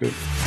Good.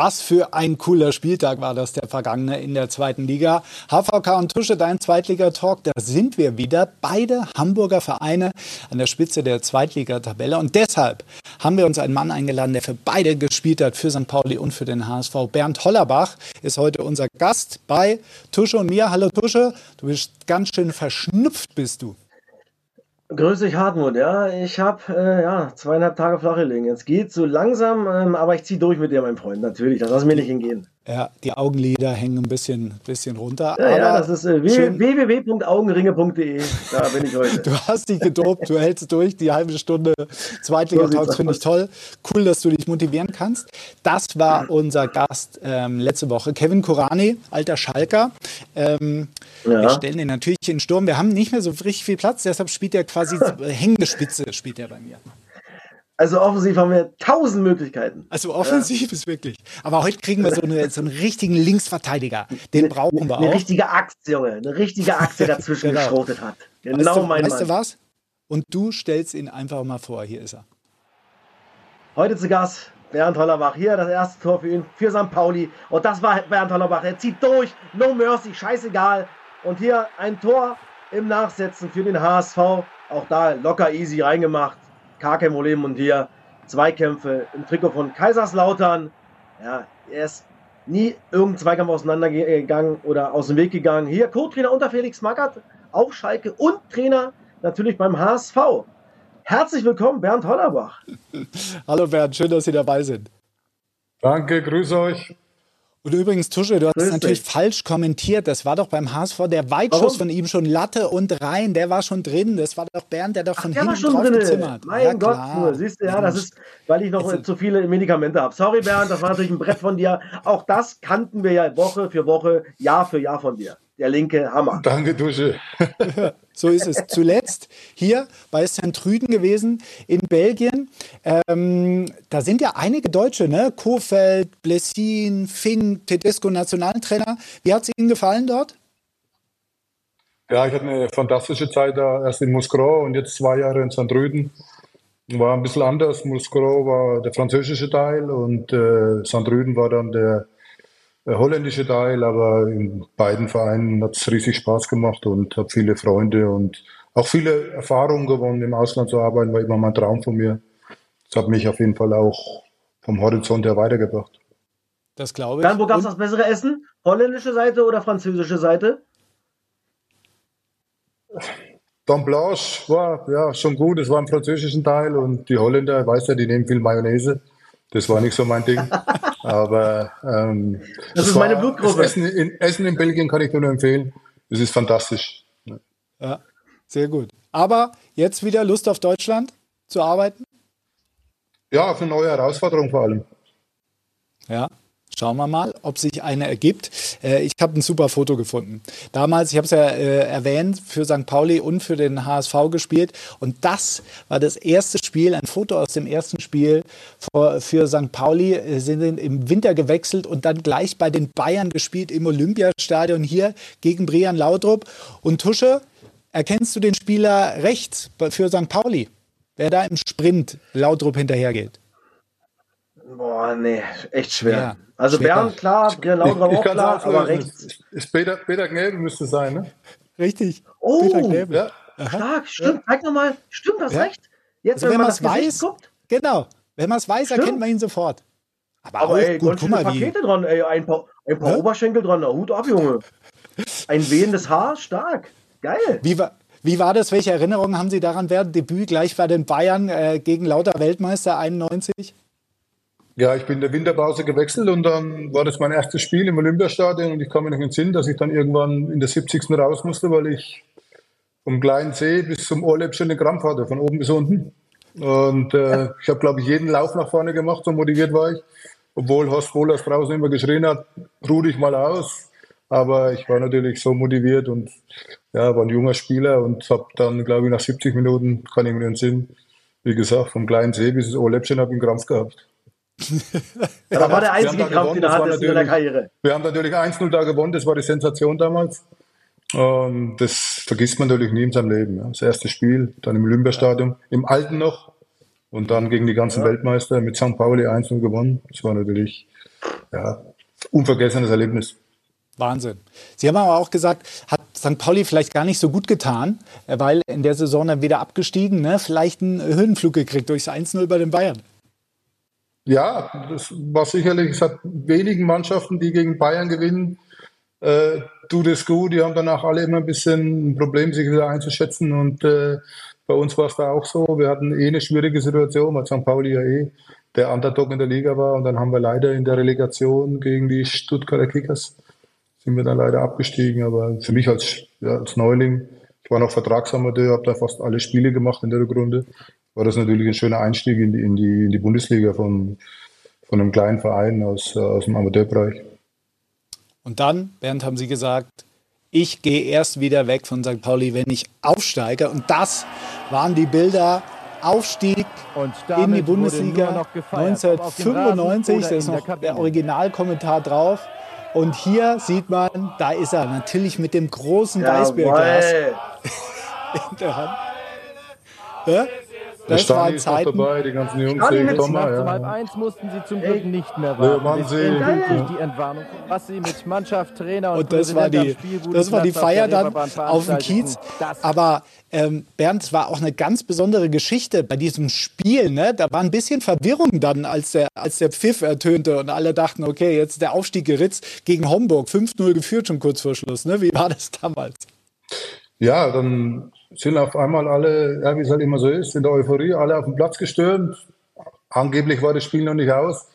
Was für ein cooler Spieltag war das, der vergangene in der zweiten Liga. HVK und Tusche, dein Zweitligatalk, da sind wir wieder. Beide Hamburger Vereine an der Spitze der Zweitligatabelle. Und deshalb haben wir uns einen Mann eingeladen, der für beide gespielt hat, für St. Pauli und für den HSV. Bernd Hollerbach ist heute unser Gast bei Tusche und mir. Hallo Tusche, du bist ganz schön verschnupft, bist du. Grüß dich, Hartmut. Ja, ich habe äh, ja, zweieinhalb Tage flach gelegen. Jetzt geht so langsam, ähm, aber ich ziehe durch mit dir, mein Freund. Natürlich, das lass mir nicht hingehen. Ja, die Augenlider hängen ein bisschen, bisschen runter. Ja, ja das ist äh, www.augenringe.de. Da bin ich heute. du hast dich gedopt, du hältst durch, die halbe Stunde Zweitliga-Talks finde ich toll. Cool, dass du dich motivieren kannst. Das war unser Gast ähm, letzte Woche, Kevin Kurani, alter Schalker. Ähm, ja. Wir stellen ihn natürlich in den Sturm. Wir haben nicht mehr so richtig viel Platz, deshalb spielt er quasi hängende Spitze, spielt er bei mir. Also offensiv haben wir tausend Möglichkeiten. Also offensiv ja. ist wirklich. Aber heute kriegen wir so, eine, so einen richtigen Linksverteidiger. Den brauchen wir auch. Eine richtige Axt, Junge. Eine richtige Axt, der dazwischen genau. geschrotet hat. Genau weißt du, mein Weißt Mann. du was? Und du stellst ihn einfach mal vor. Hier ist er. Heute zu Gast Bernd Hollerbach. Hier das erste Tor für ihn, für St. Pauli. Und das war Bernd Hollerbach. Er zieht durch. No mercy, scheißegal. Und hier ein Tor im Nachsetzen für den HSV. Auch da locker easy reingemacht. Kein Problem. Und hier Zweikämpfe im Trikot von Kaiserslautern. Ja, er ist nie irgendein Zweikampf auseinandergegangen oder aus dem Weg gegangen. Hier Co-Trainer unter Felix Magath auf Schalke und Trainer natürlich beim HSV. Herzlich willkommen, Bernd Hollerbach. Hallo Bernd, schön, dass Sie dabei sind. Danke, grüße euch. Und übrigens, Tusche, du hast es natürlich falsch kommentiert. Das war doch beim HSV der Weitschuss Warum? von ihm schon Latte und rein. Der war schon drin. Das war doch Bernd, der doch von Ach, hinten drauf drin. gezimmert. Mein ja, Gott, nur. siehst du, ja, das ist, weil ich noch zu viele Medikamente habe. Sorry, Bernd, das war natürlich ein Brett von dir. Auch das kannten wir ja Woche für Woche, Jahr für Jahr von dir der linke Hammer. Danke, Dusche. so ist es. Zuletzt hier bei St. Trüden gewesen in Belgien. Ähm, da sind ja einige Deutsche, ne? Kofeld, Blessin, Fink, Tedesco, Nationaltrainer. Wie hat es Ihnen gefallen dort? Ja, ich hatte eine fantastische Zeit da, erst in Moskau und jetzt zwei Jahre in St. Trüden. War ein bisschen anders. Moskau war der französische Teil und äh, St. Rüden war dann der holländische Teil, aber in beiden Vereinen hat es riesig Spaß gemacht und habe viele Freunde und auch viele Erfahrungen gewonnen, im Ausland zu arbeiten, war immer mein Traum von mir. Das hat mich auf jeden Fall auch vom Horizont her weitergebracht. Das glaube ich. Dann, wo gab es das bessere Essen? Holländische Seite oder französische Seite? Don Blanche war ja schon gut, es war im französischen Teil und die Holländer, weißt du, die nehmen viel Mayonnaise. Das war nicht so mein Ding. Aber ähm, das ist meine Blutgruppe. Essen in, Essen in Belgien kann ich nur empfehlen. Das ist fantastisch. Ja, sehr gut. Aber jetzt wieder Lust auf Deutschland zu arbeiten? Ja, auf eine neue Herausforderung vor allem. Ja, Schauen wir mal, ob sich eine ergibt. Äh, ich habe ein super Foto gefunden. Damals, ich habe es ja äh, erwähnt, für St. Pauli und für den HSV gespielt. Und das war das erste Spiel, ein Foto aus dem ersten Spiel für, für St. Pauli. Äh, Sie sind im Winter gewechselt und dann gleich bei den Bayern gespielt im Olympiastadion hier gegen Brian Laudrup. Und Tusche, erkennst du den Spieler rechts für St. Pauli, wer da im Sprint Laudrup hinterhergeht? Boah, nee, echt schwer. Ja, also schwer. Bernd, klar, Lauter auch klar, aber rechts. Ist Peter, Peter Gnäbel müsste sein, ne? Richtig. Oh. Ja. stark, stimmt. Ja. Zeig nochmal, stimmt, hast ja. recht. Jetzt, also, wenn, wenn man das weiß, guckt. Genau, wenn man es weiß, stimmt. erkennt man ihn sofort. Aber, aber auch ey, gut, guck mal, Pakete dran, ey, ein paar, ein paar Oberschenkel dran, na, Hut ab, Junge. Ein wehendes Haar, stark. Geil. Wie war, wie war das? Welche Erinnerungen haben Sie daran während Debüt gleich bei den Bayern äh, gegen lauter Weltmeister 91? Ja, ich bin in der Winterpause gewechselt und dann war das mein erstes Spiel im Olympiastadion und ich kam mir noch in den Sinn, dass ich dann irgendwann in der 70. raus musste, weil ich vom kleinen See bis zum Ohrläppchen den Krampf hatte, von oben bis unten. Und äh, ich habe, glaube ich, jeden Lauf nach vorne gemacht, so motiviert war ich. Obwohl Horst Wohlers draußen immer geschrien hat, ruh dich mal aus. Aber ich war natürlich so motiviert und ja, war ein junger Spieler und habe dann, glaube ich, nach 70 Minuten, kann ich mir den Sinn, wie gesagt, vom kleinen See bis ins Ohrläppchen habe ich einen Krampf gehabt. Ja, das war der einzige Krampf, den er hatte in der Karriere. Wir haben natürlich 1-0 da gewonnen, das war die Sensation damals. Und das vergisst man natürlich nie in seinem Leben. Das erste Spiel, dann im Olympiastadion, im Alten noch. Und dann gegen die ganzen ja. Weltmeister mit St. Pauli 1-0 gewonnen. Das war natürlich ja, unvergessenes Erlebnis. Wahnsinn. Sie haben aber auch gesagt, hat St. Pauli vielleicht gar nicht so gut getan, weil in der Saison dann wieder abgestiegen, ne? vielleicht einen Höhenflug gekriegt durchs 1-0 bei den Bayern. Ja, das war sicherlich, es hat wenigen Mannschaften, die gegen Bayern gewinnen, äh, tut es gut. Die haben danach alle immer ein bisschen ein Problem, sich wieder einzuschätzen. Und äh, bei uns war es da auch so. Wir hatten eh eine schwierige Situation, weil St. Pauli ja eh der Underdog in der Liga war. Und dann haben wir leider in der Relegation gegen die Stuttgarter Kickers sind wir dann leider abgestiegen. Aber für mich als, ja, als Neuling, ich war noch Vertragsamateur, habe da fast alle Spiele gemacht in der Rückrunde war das natürlich ein schöner Einstieg in die, in die, in die Bundesliga von, von einem kleinen Verein aus, aus dem Amateurbereich. Und dann, Bernd, haben Sie gesagt, ich gehe erst wieder weg von St. Pauli, wenn ich aufsteige. Und das waren die Bilder Aufstieg in die Bundesliga 1995. Da ist noch der Originalkommentar drauf. Und hier sieht man, da ist er, natürlich mit dem großen Weißbierglas in der Hand. Ja? Das Stani ist noch dabei, die ganzen Jungs. Stani mit Sommer, ja. halb eins mussten sie zum Glück nicht mehr warten. Endgültig die Entwarnung. Was sie mit Mannschaft, Trainer und, und das war die, das war die Feier dann auf dem Kiez. Aber ähm, Bernd, es war auch eine ganz besondere Geschichte bei diesem Spiel. Ne? Da war ein bisschen Verwirrung dann, als der, als der Pfiff ertönte und alle dachten, okay, jetzt der Aufstieg geritzt gegen Homburg. 5-0 geführt schon kurz vor Schluss. Ne? Wie war das damals? Ja, dann sind auf einmal alle, ja, wie es halt immer so ist, in der Euphorie, alle auf den Platz gestürmt. Angeblich war das Spiel noch nicht aus,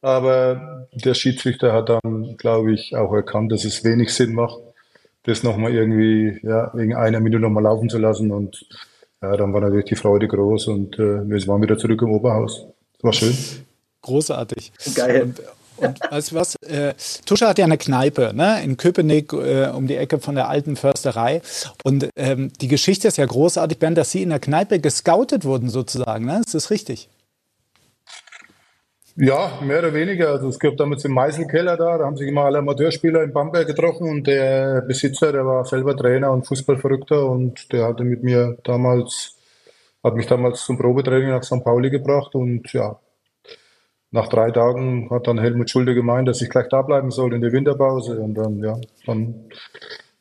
aber der Schiedsrichter hat dann, glaube ich, auch erkannt, dass es wenig Sinn macht, das nochmal irgendwie, ja, wegen einer Minute nochmal laufen zu lassen. Und ja, dann war natürlich die Freude groß und äh, wir waren wieder zurück im Oberhaus. Das war schön. Großartig. Geil. Und, und weißt du was? Äh, Tusche hat ja eine Kneipe ne? in Köpenick äh, um die Ecke von der alten Försterei. Und ähm, die Geschichte ist ja großartig, Bernd, dass Sie in der Kneipe gescoutet wurden sozusagen. Ne? Ist das richtig? Ja, mehr oder weniger. Also es gab damals den Meißelkeller da, da haben sich immer alle Amateurspieler in Bamberg getroffen und der Besitzer, der war selber Trainer und Fußballverrückter und der hatte mit mir damals, hat mich damals zum Probetraining nach St. Pauli gebracht und ja, nach drei Tagen hat dann Helmut Schulde gemeint, dass ich gleich da bleiben soll in der Winterpause. Und dann, ja, dann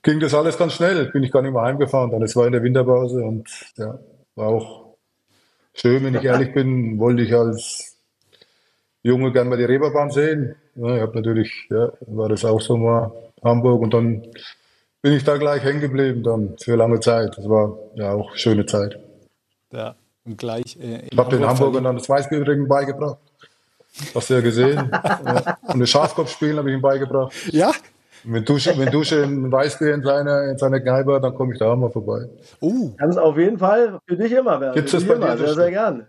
ging das alles ganz schnell. Bin ich gar nicht mehr heimgefahren. Dann es war in der Winterpause und ja, war auch schön, wenn ich ehrlich bin, wollte ich als Junge gern mal die Reeperbahn sehen. Ja, ich habe natürlich, ja, war das auch so mal Hamburg und dann bin ich da gleich hängen geblieben dann für lange Zeit. Das war ja auch schöne Zeit. Ja, und gleich. Äh, ich habe den Hamburgern dann das Weißbierring beigebracht. Hast du ja gesehen. Und das Schafkopfspielen habe ich ihm beigebracht. Ja? Wenn du, wenn du schon Weißbier in seiner, in seiner Kneipe, dann komme ich da auch mal vorbei. Uh. Kann es auf jeden Fall für dich immer werden. Gibt es das bei dir? Sehr, sehr gern.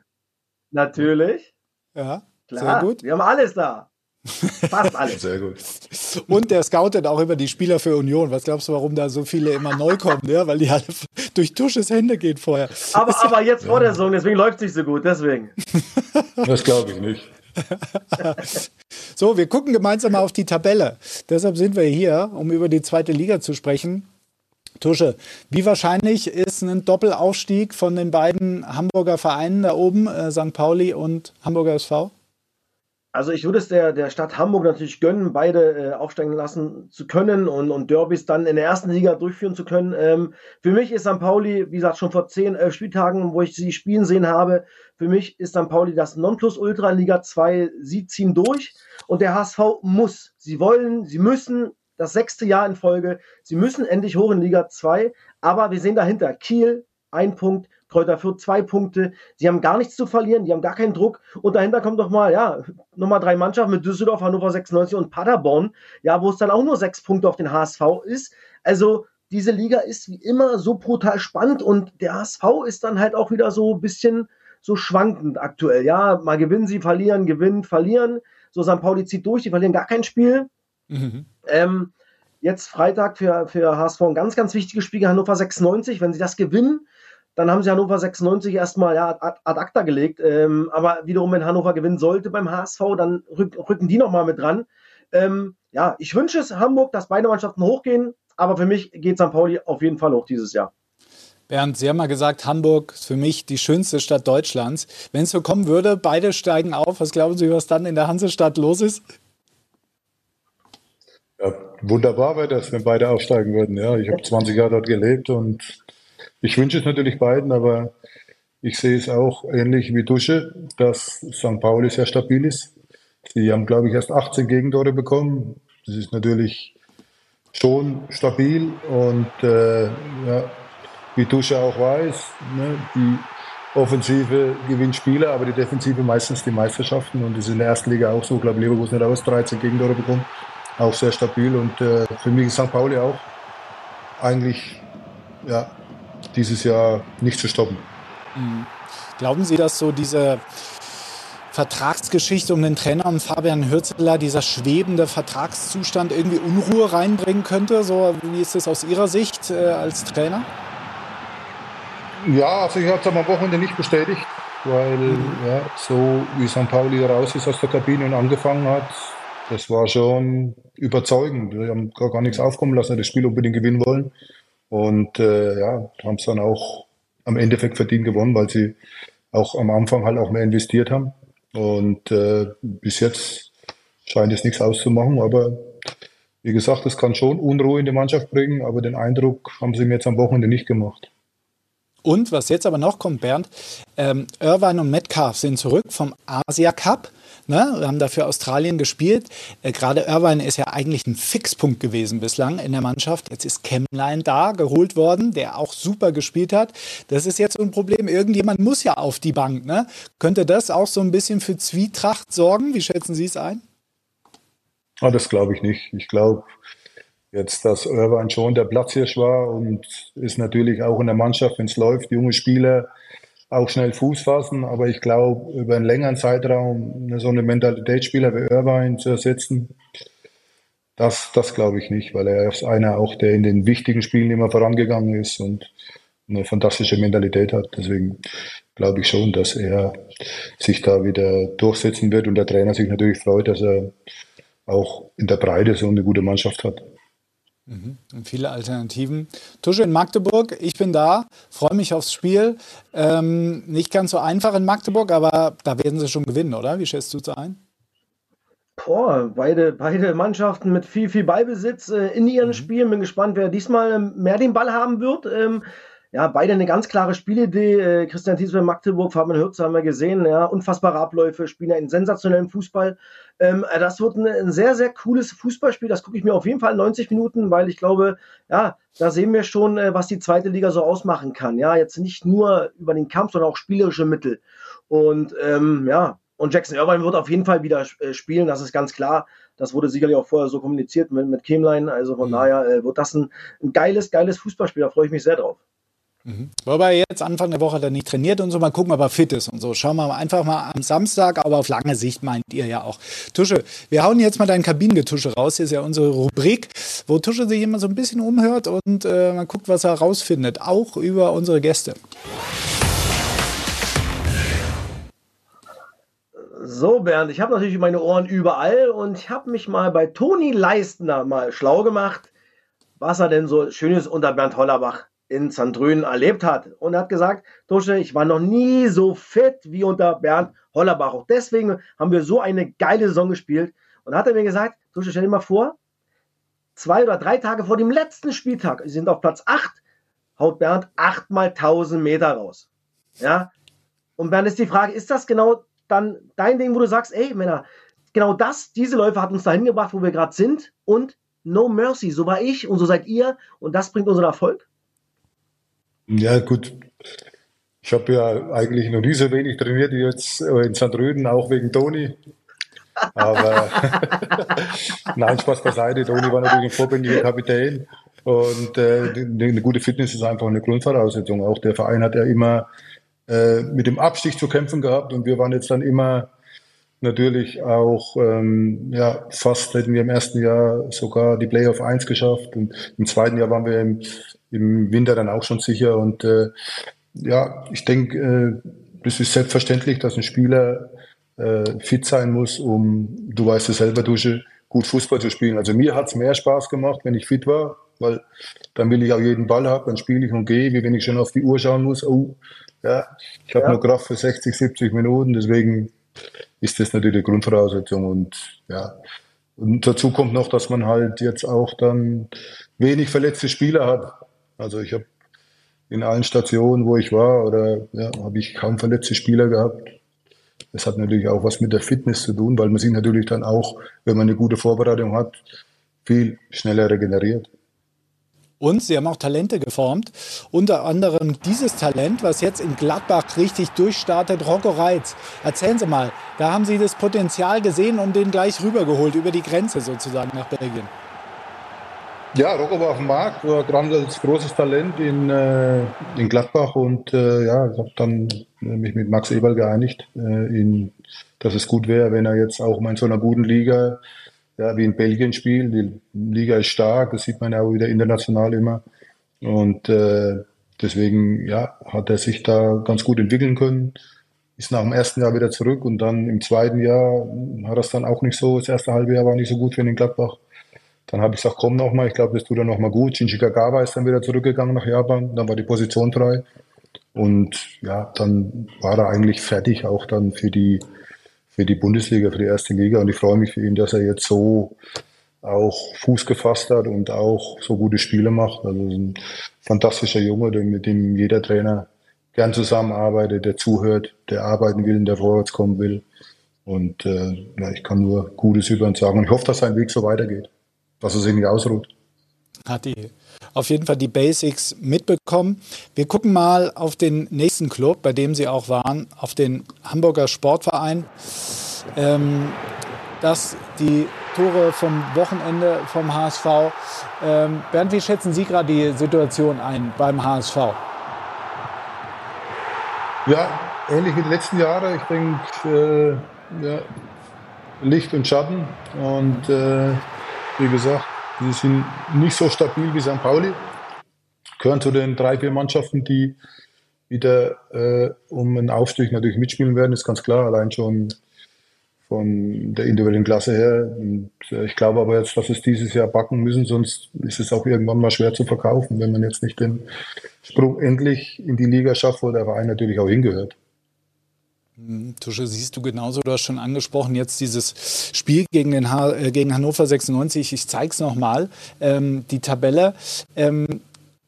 Natürlich. Ja, Klar, sehr gut. Wir haben alles da. Fast alles. Sehr gut. Und der scoutet auch immer die Spieler für Union. Was glaubst du, warum da so viele immer neu kommen? Ja, weil die alle durch Tusches Hände gehen vorher. Aber, aber jetzt vor der Saison, deswegen läuft es nicht so gut, deswegen. Das glaube ich nicht. so, wir gucken gemeinsam mal auf die Tabelle. Deshalb sind wir hier, um über die zweite Liga zu sprechen. Tusche, wie wahrscheinlich ist ein Doppelaufstieg von den beiden Hamburger Vereinen da oben, äh, St. Pauli und Hamburger SV? Also ich würde es der, der Stadt Hamburg natürlich gönnen, beide äh, aufsteigen lassen zu können und, und Derbys dann in der ersten Liga durchführen zu können. Ähm, für mich ist St. Pauli, wie gesagt, schon vor zehn, elf Spieltagen, wo ich sie spielen sehen habe, für mich ist St. Pauli das Nonplusultra in Liga 2. Sie ziehen durch und der HSV muss. Sie wollen, sie müssen das sechste Jahr in Folge. Sie müssen endlich hoch in Liga 2. Aber wir sehen dahinter Kiel, ein Punkt, Kräuter Fürth zwei Punkte. Sie haben gar nichts zu verlieren, die haben gar keinen Druck. Und dahinter kommt doch mal, ja, nochmal drei Mannschaften mit Düsseldorf, Hannover 96 und Paderborn, ja, wo es dann auch nur sechs Punkte auf den HSV ist. Also diese Liga ist wie immer so brutal spannend und der HSV ist dann halt auch wieder so ein bisschen so schwankend aktuell. Ja, mal gewinnen sie, verlieren, gewinnen, verlieren. So St. Pauli zieht durch, die verlieren gar kein Spiel. Mhm. Ähm, jetzt Freitag für, für HSV ein ganz, ganz wichtiges Spiel gegen Hannover 96. Wenn sie das gewinnen, dann haben sie Hannover 96 erstmal ja, ad, ad acta gelegt. Ähm, aber wiederum, wenn Hannover gewinnen sollte beim HSV, dann rück, rücken die nochmal mit dran. Ähm, ja, ich wünsche es Hamburg, dass beide Mannschaften hochgehen. Aber für mich geht St. Pauli auf jeden Fall hoch dieses Jahr. Bernd, Sie haben mal gesagt, Hamburg ist für mich die schönste Stadt Deutschlands. Wenn es so kommen würde, beide steigen auf, was glauben Sie, was dann in der Hansestadt los ist? Ja, wunderbar wäre das, wenn beide aufsteigen würden. Ja, ich habe 20 Jahre dort gelebt und ich wünsche es natürlich beiden, aber ich sehe es auch ähnlich wie Dusche, dass St. Pauli sehr stabil ist. Sie haben, glaube ich, erst 18 Gegentore bekommen. Das ist natürlich schon stabil und äh, ja, wie Dusche auch weiß, ne, die Offensive gewinnt Spiele, aber die Defensive meistens die Meisterschaften und das ist in der ersten Liga auch so. Ich glaube, Leverkusen hat aus 13 Gegentore bekommen, auch sehr stabil und äh, für mich ist St. Pauli auch eigentlich ja, dieses Jahr nicht zu stoppen. Mhm. Glauben Sie, dass so diese Vertragsgeschichte um den Trainer und Fabian Hürzeler, dieser schwebende Vertragszustand irgendwie Unruhe reinbringen könnte? So, wie ist das aus Ihrer Sicht äh, als Trainer? Ja, also ich habe es am Wochenende nicht bestätigt, weil mhm. ja, so wie St. Pauli raus ist aus der Kabine und angefangen hat, das war schon überzeugend. Wir haben gar, gar nichts aufkommen lassen, das Spiel unbedingt gewinnen wollen. Und äh, ja, haben es dann auch am Endeffekt verdient gewonnen, weil sie auch am Anfang halt auch mehr investiert haben. Und äh, bis jetzt scheint es nichts auszumachen, aber wie gesagt, es kann schon Unruhe in die Mannschaft bringen, aber den Eindruck haben sie mir jetzt am Wochenende nicht gemacht. Und was jetzt aber noch kommt, Bernd, ähm, Irvine und Metcalf sind zurück vom Asia Cup. Ne? Wir haben dafür Australien gespielt. Äh, Gerade Irvine ist ja eigentlich ein Fixpunkt gewesen bislang in der Mannschaft. Jetzt ist Kemlein da, geholt worden, der auch super gespielt hat. Das ist jetzt so ein Problem. Irgendjemand muss ja auf die Bank. Ne? Könnte das auch so ein bisschen für Zwietracht sorgen? Wie schätzen Sie es ein? Ah, das glaube ich nicht. Ich glaube, Jetzt, dass Irvine schon der Platzhirsch war und ist natürlich auch in der Mannschaft, wenn es läuft, junge Spieler auch schnell Fuß fassen. Aber ich glaube, über einen längeren Zeitraum so eine Mentalitätsspieler wie Irvine zu ersetzen, das, das glaube ich nicht, weil er ist einer auch, der in den wichtigen Spielen immer vorangegangen ist und eine fantastische Mentalität hat. Deswegen glaube ich schon, dass er sich da wieder durchsetzen wird und der Trainer sich natürlich freut, dass er auch in der Breite so eine gute Mannschaft hat. Mhm. Und viele Alternativen. Tusche in Magdeburg, ich bin da, freue mich aufs Spiel. Ähm, nicht ganz so einfach in Magdeburg, aber da werden sie schon gewinnen, oder? Wie schätzt du es ein? Boah, beide, beide Mannschaften mit viel, viel Ballbesitz äh, in ihren mhm. Spielen. Bin gespannt, wer diesmal mehr den Ball haben wird. Ähm, ja, beide eine ganz klare Spielidee. Äh, Christian Thiesel Magdeburg, Fabian Hürze haben wir gesehen. Ja, unfassbare Abläufe, spielen einen sensationellen Fußball. Ähm, äh, das wird ein, ein, sehr, sehr cooles Fußballspiel. Das gucke ich mir auf jeden Fall in 90 Minuten, weil ich glaube, ja, da sehen wir schon, äh, was die zweite Liga so ausmachen kann. Ja, jetzt nicht nur über den Kampf, sondern auch spielerische Mittel. Und ähm, ja, und Jackson Irvine wird auf jeden Fall wieder spielen, das ist ganz klar. Das wurde sicherlich auch vorher so kommuniziert mit, mit Kemlein. Also von mhm. daher wird das ein, ein geiles, geiles Fußballspiel. Da freue ich mich sehr drauf. Mhm. Wobei jetzt Anfang der Woche er nicht trainiert und so, mal gucken, ob er fit ist und so. Schauen wir einfach mal am Samstag, aber auf lange Sicht meint ihr ja auch. Tusche, wir hauen jetzt mal dein Kabinengetusche raus. Hier ist ja unsere Rubrik, wo Tusche sich immer so ein bisschen umhört und äh, man guckt, was er rausfindet, auch über unsere Gäste. So, Bernd, ich habe natürlich meine Ohren überall und ich habe mich mal bei Toni Leistner mal schlau gemacht, was er denn so Schönes unter Bernd Hollerbach in Sandrön erlebt hat. Und er hat gesagt, Tusche, ich war noch nie so fit wie unter Bernd Hollerbach. Auch deswegen haben wir so eine geile Saison gespielt. Und hat er mir gesagt, Tusche, stell dir mal vor, zwei oder drei Tage vor dem letzten Spieltag, sie sind auf Platz 8, haut Bernd 8 mal 1000 Meter raus. Ja. Und Bernd ist die Frage, ist das genau dann dein Ding, wo du sagst, ey, Männer, genau das, diese Läufe hat uns dahin gebracht, wo wir gerade sind und no mercy, so war ich und so seid ihr und das bringt unseren Erfolg? Ja, gut. Ich habe ja eigentlich noch nie so wenig trainiert wie jetzt in St. Rüden, auch wegen Toni. Aber nein, Spaß beiseite. Toni war natürlich ein vorbildlicher Kapitän. Und äh, eine gute Fitness ist einfach eine Grundvoraussetzung. Auch der Verein hat ja immer äh, mit dem Abstieg zu kämpfen gehabt und wir waren jetzt dann immer natürlich auch, ähm, ja, fast hätten wir im ersten Jahr sogar die Playoff 1 geschafft und im zweiten Jahr waren wir im, im Winter dann auch schon sicher und äh, ja, ich denke, äh, das ist selbstverständlich, dass ein Spieler äh, fit sein muss, um, du weißt es selber, Dusche, gut Fußball zu spielen. Also mir hat's mehr Spaß gemacht, wenn ich fit war, weil dann will ich auch jeden Ball haben, dann spiele ich und gehe, wie wenn ich schon auf die Uhr schauen muss, oh, ja, ich habe ja. nur Kraft für 60, 70 Minuten, deswegen ist das natürlich die Grundvoraussetzung und ja. Und dazu kommt noch, dass man halt jetzt auch dann wenig verletzte Spieler hat. Also ich habe in allen Stationen, wo ich war, oder ja, habe ich kaum verletzte Spieler gehabt. Das hat natürlich auch was mit der Fitness zu tun, weil man sich natürlich dann auch, wenn man eine gute Vorbereitung hat, viel schneller regeneriert. Und sie haben auch Talente geformt. Unter anderem dieses Talent, was jetzt in Gladbach richtig durchstartet, Rocco Reitz. Erzählen Sie mal, da haben Sie das Potenzial gesehen und den gleich rübergeholt, über die Grenze sozusagen nach Belgien. Ja, Rocco war auf dem Markt, war gerade als großes Talent in, äh, in Gladbach und äh, ja, ich habe dann mich mit Max Eberl geeinigt, äh, in, dass es gut wäre, wenn er jetzt auch mal in so einer guten Liga ja, wie in Belgien spielt. Die Liga ist stark, das sieht man ja auch wieder international immer. Und äh, deswegen ja, hat er sich da ganz gut entwickeln können. Ist nach dem ersten Jahr wieder zurück und dann im zweiten Jahr hat er es dann auch nicht so. Das erste halbe Jahr war nicht so gut für den Gladbach. Dann habe ich gesagt, komm noch mal, ich glaube, das tut er noch mal gut. Shinji Kagawa ist dann wieder zurückgegangen nach Japan, dann war die Position frei. Und ja, dann war er eigentlich fertig, auch dann für die für die Bundesliga, für die erste Liga. Und ich freue mich für ihn, dass er jetzt so auch Fuß gefasst hat und auch so gute Spiele macht. Also ein fantastischer Junge, mit dem jeder Trainer gern zusammenarbeitet, der zuhört, der arbeiten will, der vorwärts kommen will. Und äh, ja, ich kann nur Gutes über ihn sagen. Und ich hoffe, dass sein Weg so weitergeht, dass er sich nicht ausruht. Hat die auf jeden Fall die Basics mitbekommen. Wir gucken mal auf den nächsten Club, bei dem Sie auch waren, auf den Hamburger Sportverein. Ähm, dass die Tore vom Wochenende vom HSV. Ähm, Bernd, wie schätzen Sie gerade die Situation ein beim HSV? Ja, ähnlich wie die letzten Jahre. Ich denke, äh, ja, Licht und Schatten. Und äh, wie gesagt, die sind nicht so stabil wie St. Pauli. Gehören zu den drei, vier Mannschaften, die wieder äh, um einen Aufstieg natürlich mitspielen werden, ist ganz klar. Allein schon von der individuellen Klasse her. Und äh, ich glaube aber jetzt, dass es dieses Jahr backen müssen, sonst ist es auch irgendwann mal schwer zu verkaufen, wenn man jetzt nicht den Sprung endlich in die Liga schafft, wo der Verein natürlich auch hingehört. Tusche, siehst du genauso, du hast schon angesprochen, jetzt dieses Spiel gegen, den ha äh, gegen Hannover 96, ich zeige es nochmal, ähm, die Tabelle. Ähm,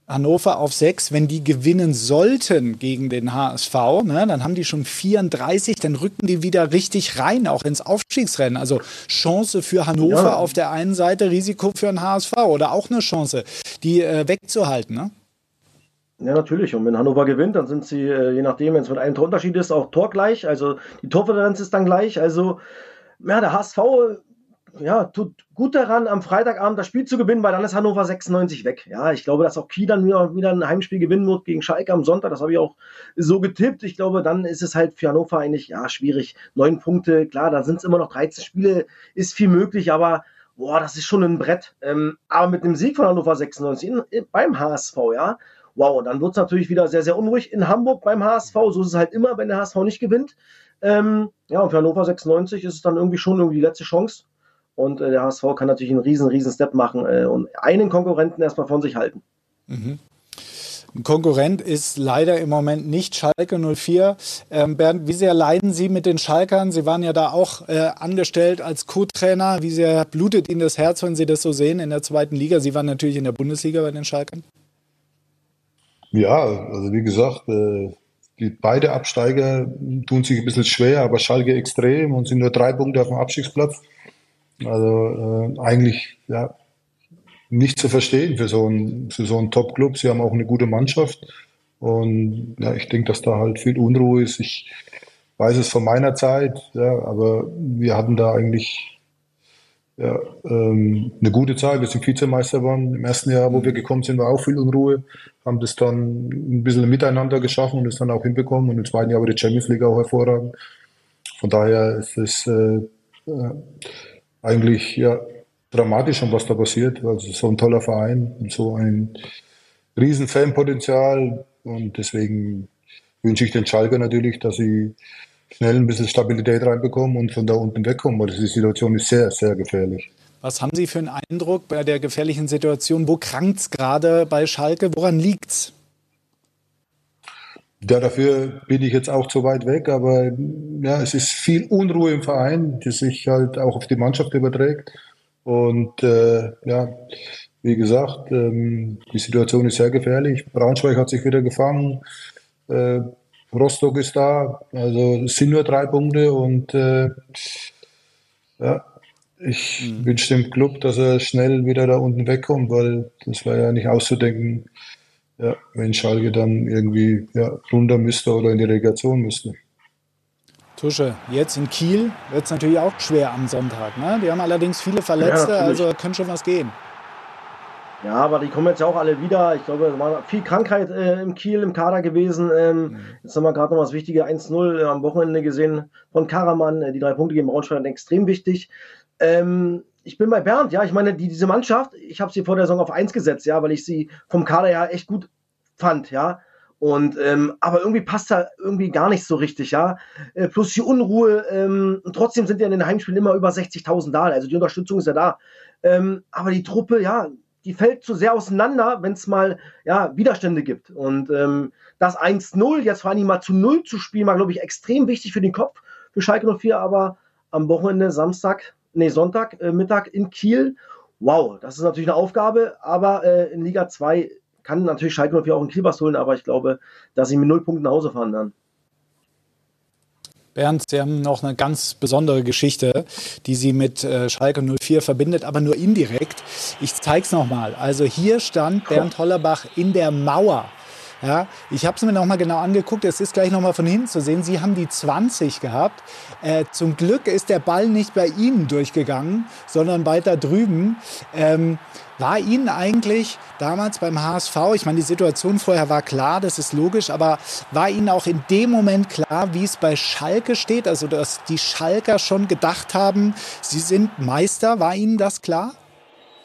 Hannover auf 6, wenn die gewinnen sollten gegen den HSV, ne, dann haben die schon 34, dann rücken die wieder richtig rein, auch ins Aufstiegsrennen. Also Chance für Hannover ja. auf der einen Seite, Risiko für den HSV oder auch eine Chance, die äh, wegzuhalten. Ne? Ja, natürlich. Und wenn Hannover gewinnt, dann sind sie, äh, je nachdem, wenn es mit einem Torunterschied ist, auch torgleich. Also die Tordifferenz ist dann gleich. Also, ja, der HSV ja, tut gut daran, am Freitagabend das Spiel zu gewinnen, weil dann ist Hannover 96 weg. Ja, ich glaube, dass auch Kiel dann wieder, wieder ein Heimspiel gewinnen wird gegen Schalke am Sonntag. Das habe ich auch so getippt. Ich glaube, dann ist es halt für Hannover eigentlich ja schwierig. Neun Punkte, klar, da sind es immer noch 13 Spiele, ist viel möglich, aber boah, das ist schon ein Brett. Ähm, aber mit dem Sieg von Hannover 96 in, in, beim HSV, ja, wow, dann wird es natürlich wieder sehr, sehr unruhig in Hamburg beim HSV. So ist es halt immer, wenn der HSV nicht gewinnt. Ähm, ja, und für Hannover 96 ist es dann irgendwie schon irgendwie die letzte Chance. Und äh, der HSV kann natürlich einen riesen, riesen Step machen äh, und einen Konkurrenten erstmal von sich halten. Mhm. Ein Konkurrent ist leider im Moment nicht Schalke 04. Ähm, Bernd, wie sehr leiden Sie mit den Schalkern? Sie waren ja da auch äh, angestellt als Co-Trainer. Wie sehr blutet Ihnen das Herz, wenn Sie das so sehen in der zweiten Liga? Sie waren natürlich in der Bundesliga bei den Schalkern. Ja, also wie gesagt, äh, die beide Absteiger tun sich ein bisschen schwer, aber Schalke extrem und sind nur drei Punkte auf dem Abstiegsplatz. Also äh, eigentlich ja, nicht zu verstehen für so einen, für so einen Top-Club. Sie haben auch eine gute Mannschaft. Und ja, ich denke, dass da halt viel Unruhe ist. Ich weiß es von meiner Zeit, ja, aber wir hatten da eigentlich ja, ähm, eine gute Zeit. Wir sind Vizemeister geworden. Im ersten Jahr, wo wir gekommen sind, war auch viel Unruhe. Haben das dann ein bisschen miteinander geschaffen und es dann auch hinbekommen. Und im zweiten Jahr war die Champions League auch hervorragend. Von daher ist es äh, äh, eigentlich ja, dramatisch, was da passiert. Also so ein toller Verein und so ein riesen Fanpotenzial. Und deswegen wünsche ich den Schalker natürlich, dass sie schnell ein bisschen Stabilität reinbekommen und von da unten wegkommen, weil die Situation ist sehr, sehr gefährlich. Was haben Sie für einen Eindruck bei der gefährlichen Situation? Wo krankt es gerade bei Schalke? Woran liegt es? Ja, dafür bin ich jetzt auch zu weit weg, aber ja, es ist viel Unruhe im Verein, die sich halt auch auf die Mannschaft überträgt. Und äh, ja, wie gesagt, ähm, die Situation ist sehr gefährlich. Braunschweig hat sich wieder gefangen. Äh, Rostock ist da. Also es sind nur drei Punkte und äh, ja, ich mhm. wünsche dem Club, dass er schnell wieder da unten wegkommt, weil das war ja nicht auszudenken, ja, wenn Schalke dann irgendwie ja, runter müsste oder in die Relegation müsste. Tusche, jetzt in Kiel wird es natürlich auch schwer am Sonntag. Ne? Die haben allerdings viele Verletzte, ja, also könnte schon was gehen. Ja, aber die kommen jetzt ja auch alle wieder. Ich glaube, es war viel Krankheit äh, im Kiel im Kader gewesen. Ähm, mhm. Jetzt haben wir gerade noch was Wichtiges 1-0 äh, am Wochenende gesehen von Karaman. Äh, die drei Punkte gegen Braunschweig sind extrem wichtig. Ähm, ich bin bei Bernd, ja, ich meine, die, diese Mannschaft, ich habe sie vor der Saison auf 1 gesetzt, ja, weil ich sie vom Kader ja echt gut fand, ja. Und ähm, aber irgendwie passt da irgendwie gar nicht so richtig, ja. Äh, plus die Unruhe. Ähm, und trotzdem sind ja in den Heimspielen immer über 60.000 da. Also die Unterstützung ist ja da. Ähm, aber die Truppe, ja, die fällt zu sehr auseinander, wenn es mal ja, Widerstände gibt. Und ähm, das 1-0, jetzt vor allem mal zu 0 zu spielen, war, glaube ich, extrem wichtig für den Kopf, für Schalke 04. Aber am Wochenende, Samstag, nee, Sonntag, äh, Mittag in Kiel, wow, das ist natürlich eine Aufgabe. Aber äh, in Liga 2 kann natürlich Schalke 04 auch einen Kielbass holen, aber ich glaube, dass sie mit null Punkten nach Hause fahren dann. Bernd, Sie haben noch eine ganz besondere Geschichte, die Sie mit äh, Schalke 04 verbindet, aber nur indirekt. Ich zeige es nochmal. Also hier stand Bernd Hollerbach in der Mauer ja, ich habe es mir nochmal genau angeguckt. Es ist gleich nochmal von hinten zu sehen. Sie haben die 20 gehabt. Äh, zum Glück ist der Ball nicht bei Ihnen durchgegangen, sondern weiter drüben. Ähm, war Ihnen eigentlich damals beim HSV, ich meine, die Situation vorher war klar, das ist logisch, aber war Ihnen auch in dem Moment klar, wie es bei Schalke steht? Also, dass die Schalker schon gedacht haben, sie sind Meister. War Ihnen das klar?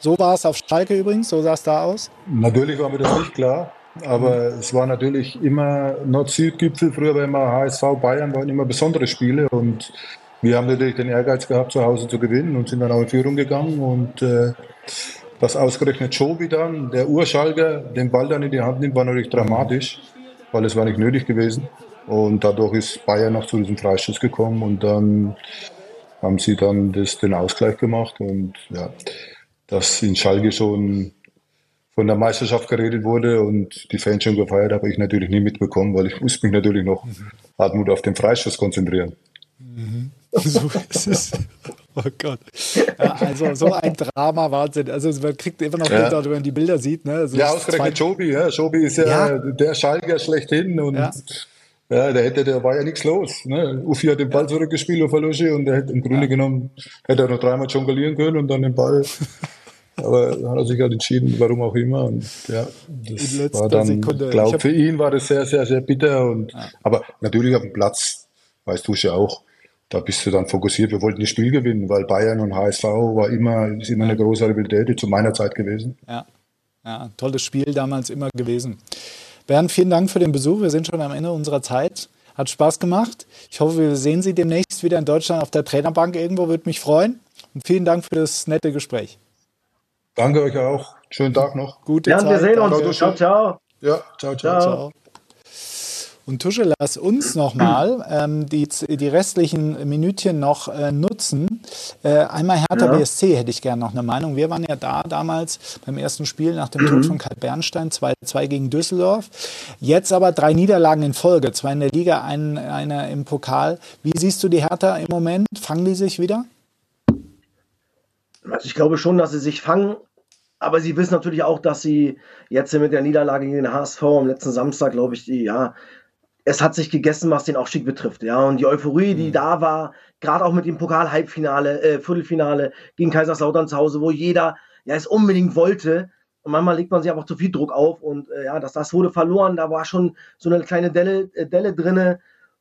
So war es auf Schalke übrigens, so sah es da aus? Natürlich war mir das nicht klar. Aber es war natürlich immer Nord-Süd-Gipfel. Früher war immer HSV, Bayern waren immer besondere Spiele und wir haben natürlich den Ehrgeiz gehabt, zu Hause zu gewinnen und sind dann auch in Führung gegangen und äh, das ausgerechnet Jobi dann, der Urschalger, den Ball dann in die Hand nimmt, war natürlich dramatisch, weil es war nicht nötig gewesen. Und dadurch ist Bayern noch zu diesem Freischuss gekommen und dann haben sie dann das, den Ausgleich gemacht und ja, dass in Schalke schon von der Meisterschaft geredet wurde und die Fans schon gefeiert, habe ich natürlich nie mitbekommen, weil ich musste mich natürlich noch. Hartmut auf den Freischuss konzentrieren. Mhm. So ist es. Oh Gott. Ja, also so ein Drama, Wahnsinn. Also man kriegt immer noch Bilder, ja. wenn man die Bilder sieht. Ne? Also ja, ausgerechnet Jobi. Ja. Jobi ist ja, ja. der Schalker schlechthin und ja. ja. der hätte, der war ja nichts los. Ne? Uffi hat den Ball zurückgespielt auf Alosche und der hätte im Grunde genommen, hätte er noch dreimal jonglieren können und dann den Ball aber hat er sich halt entschieden, warum auch immer. Und ja, das war dann, Sekunde. glaube für ihn war das sehr, sehr, sehr bitter. Und, ja. Aber natürlich auf dem Platz, weißt du ja auch, da bist du dann fokussiert. Wir wollten das Spiel gewinnen, weil Bayern und HSV war immer, ist immer eine große Rivalität, zu meiner Zeit gewesen. Ja. ja, tolles Spiel damals immer gewesen. Bernd, vielen Dank für den Besuch. Wir sind schon am Ende unserer Zeit. Hat Spaß gemacht. Ich hoffe, wir sehen Sie demnächst wieder in Deutschland auf der Trainerbank irgendwo. Würde mich freuen. Und vielen Dank für das nette Gespräch. Danke euch auch. Schönen Tag noch. Gute ja, Zeit. wir sehen uns. Ciao, ciao. Ja, ciao, ciao. ciao. ciao. Und Tusche, lass uns nochmal ähm, die, die restlichen Minütchen noch äh, nutzen. Äh, einmal Hertha ja. BSC hätte ich gerne noch eine Meinung. Wir waren ja da damals beim ersten Spiel nach dem mhm. Tod von Kai Bernstein, 2-2 gegen Düsseldorf. Jetzt aber drei Niederlagen in Folge, zwei in der Liga, ein, eine im Pokal. Wie siehst du die Hertha im Moment? Fangen die sich wieder? Also ich glaube schon, dass sie sich fangen. Aber sie wissen natürlich auch, dass sie jetzt mit der Niederlage gegen den HSV am letzten Samstag, glaube ich, die, ja, es hat sich gegessen, was den Aufstieg betrifft. Ja, und die Euphorie, die mhm. da war, gerade auch mit dem Pokal-Halbfinale, äh, Viertelfinale gegen Kaiserslautern zu Hause, wo jeder ja es unbedingt wollte. Und manchmal legt man sich einfach zu viel Druck auf und äh, ja, das, das wurde verloren. Da war schon so eine kleine Delle, äh, Delle drinne.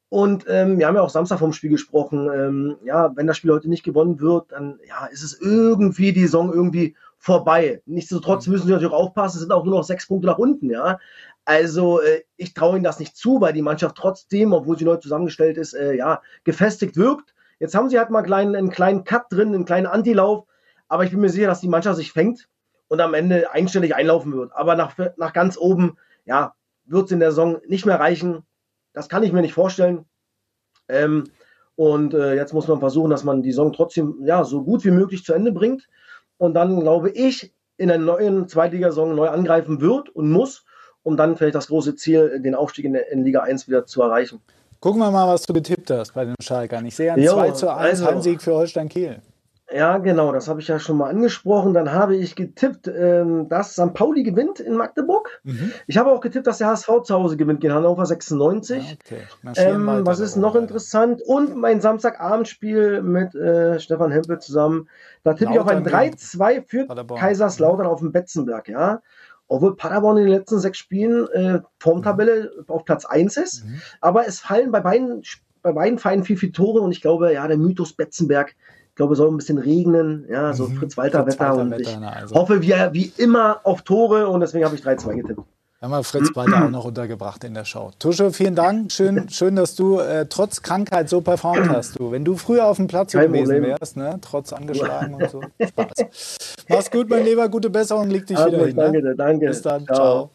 Und ähm, wir haben ja auch Samstag vom Spiel gesprochen. Ähm, ja, wenn das Spiel heute nicht gewonnen wird, dann ja, ist es irgendwie die Saison irgendwie vorbei. Nichtsdestotrotz mhm. müssen wir natürlich auch aufpassen, es sind auch nur noch sechs Punkte nach unten, ja. Also äh, ich traue ihnen das nicht zu, weil die Mannschaft trotzdem, obwohl sie neu zusammengestellt ist, äh, ja, gefestigt wirkt. Jetzt haben sie halt mal einen kleinen, einen kleinen Cut drin, einen kleinen Antilauf, aber ich bin mir sicher, dass die Mannschaft sich fängt und am Ende einstellig einlaufen wird. Aber nach, nach ganz oben, ja, wird es in der Saison nicht mehr reichen. Das kann ich mir nicht vorstellen. Ähm, und äh, jetzt muss man versuchen, dass man die Saison trotzdem ja, so gut wie möglich zu Ende bringt. Und dann glaube ich, in der neuen Zweitligasaison neu angreifen wird und muss um dann vielleicht das große Ziel, den Aufstieg in, in Liga 1 wieder zu erreichen. Gucken wir mal, was du getippt hast bei den Schalkern. Ich sehe ein jo, 2 zu 1 also, Heimsieg für Holstein Kiel. Ja, genau, das habe ich ja schon mal angesprochen. Dann habe ich getippt, ähm, dass St. Pauli gewinnt in Magdeburg. Mhm. Ich habe auch getippt, dass der HSV zu Hause gewinnt gegen Hannover 96. Ja, okay. ähm, was ist noch interessant? Und mein Samstagabendspiel mit äh, Stefan Hempel zusammen. Da tippe ich auf ein 3-2 für Paderborn. Kaiserslautern auf dem Betzenberg, ja obwohl Paderborn in den letzten sechs Spielen äh, Formtabelle auf Platz 1 ist. Mhm. Aber es fallen bei beiden, bei beiden Vereinen viel, viel Tore und ich glaube, ja, der Mythos Betzenberg, ich glaube, soll ein bisschen regnen, ja, so mhm. Fritz und ich also. hoffe wie, wie immer auf Tore und deswegen habe ich 3-2 getippt. Haben wir Fritz Walter auch noch untergebracht in der Show. Tusche, vielen Dank. Schön, schön dass du äh, trotz Krankheit so performt hast. Du. Wenn du früher auf dem Platz Kein gewesen Problem. wärst, ne? trotz angeschlagen und so. Spaß. Mach's gut, mein Lieber. Gute Besserung. Leg dich also, wieder hin. Danke, ne? danke. Bis dann. Ciao. Ciao.